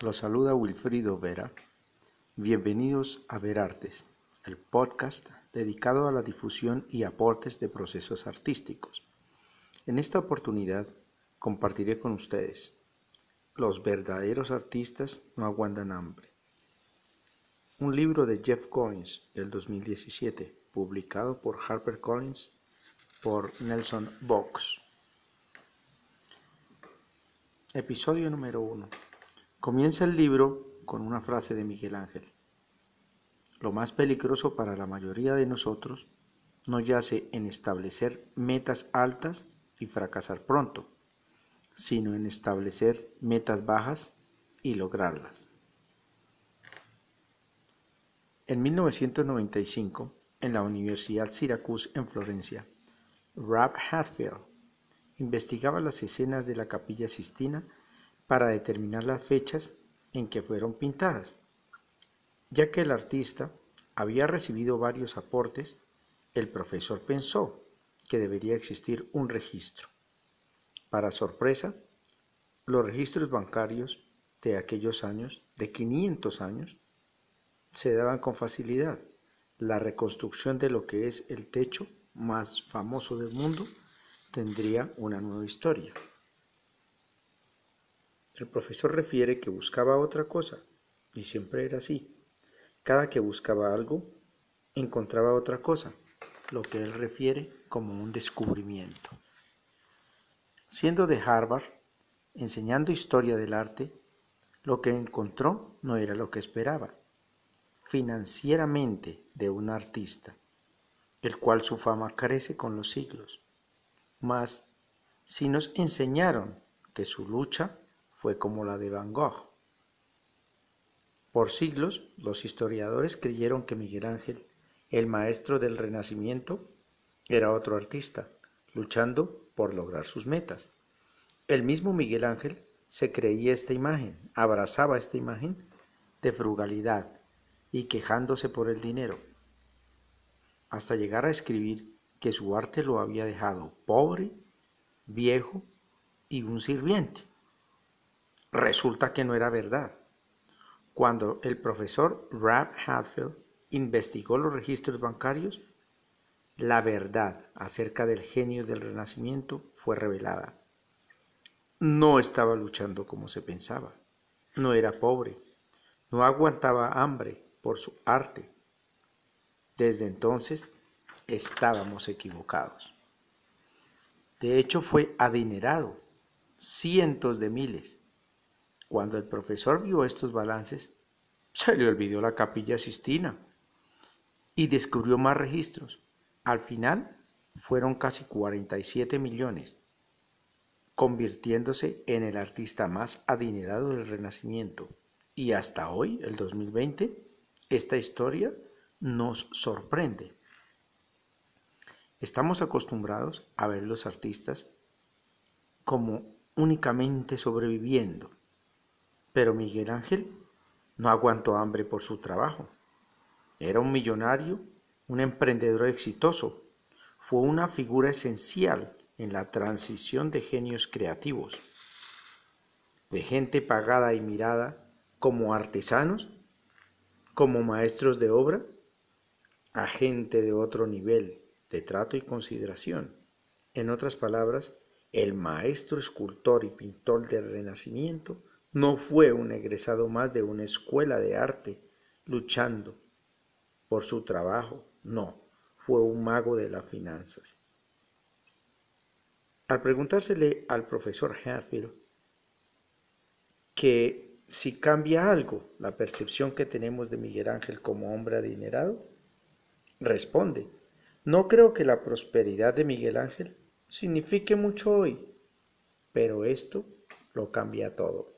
Los saluda Wilfrido Vera. Bienvenidos a Ver Artes, el podcast dedicado a la difusión y aportes de procesos artísticos. En esta oportunidad compartiré con ustedes Los verdaderos artistas no aguantan hambre. Un libro de Jeff Collins del 2017, publicado por HarperCollins por Nelson Box. Episodio número 1. Comienza el libro con una frase de Miguel Ángel. Lo más peligroso para la mayoría de nosotros no yace en establecer metas altas y fracasar pronto, sino en establecer metas bajas y lograrlas. En 1995, en la Universidad Syracuse en Florencia, Rab Hatfield investigaba las escenas de la capilla Sistina para determinar las fechas en que fueron pintadas. Ya que el artista había recibido varios aportes, el profesor pensó que debería existir un registro. Para sorpresa, los registros bancarios de aquellos años, de 500 años, se daban con facilidad. La reconstrucción de lo que es el techo más famoso del mundo tendría una nueva historia. El profesor refiere que buscaba otra cosa, y siempre era así. Cada que buscaba algo, encontraba otra cosa, lo que él refiere como un descubrimiento. Siendo de Harvard, enseñando historia del arte, lo que encontró no era lo que esperaba, financieramente de un artista, el cual su fama crece con los siglos. Mas, si nos enseñaron que su lucha fue como la de Van Gogh. Por siglos, los historiadores creyeron que Miguel Ángel, el maestro del Renacimiento, era otro artista, luchando por lograr sus metas. El mismo Miguel Ángel se creía esta imagen, abrazaba esta imagen de frugalidad y quejándose por el dinero, hasta llegar a escribir que su arte lo había dejado pobre, viejo y un sirviente. Resulta que no era verdad. Cuando el profesor Rab Hadfield investigó los registros bancarios, la verdad acerca del genio del Renacimiento fue revelada. No estaba luchando como se pensaba. No era pobre. No aguantaba hambre por su arte. Desde entonces estábamos equivocados. De hecho, fue adinerado, cientos de miles, cuando el profesor vio estos balances, se le olvidó la capilla Sistina y descubrió más registros. Al final fueron casi 47 millones, convirtiéndose en el artista más adinerado del Renacimiento. Y hasta hoy, el 2020, esta historia nos sorprende. Estamos acostumbrados a ver los artistas como únicamente sobreviviendo, pero Miguel Ángel no aguantó hambre por su trabajo. Era un millonario, un emprendedor exitoso. Fue una figura esencial en la transición de genios creativos, de gente pagada y mirada como artesanos, como maestros de obra, a gente de otro nivel de trato y consideración. En otras palabras, el maestro escultor y pintor del Renacimiento no fue un egresado más de una escuela de arte luchando por su trabajo, no, fue un mago de las finanzas. Al preguntársele al profesor Hatfield que si cambia algo la percepción que tenemos de Miguel Ángel como hombre adinerado, responde, no creo que la prosperidad de Miguel Ángel signifique mucho hoy, pero esto lo cambia todo.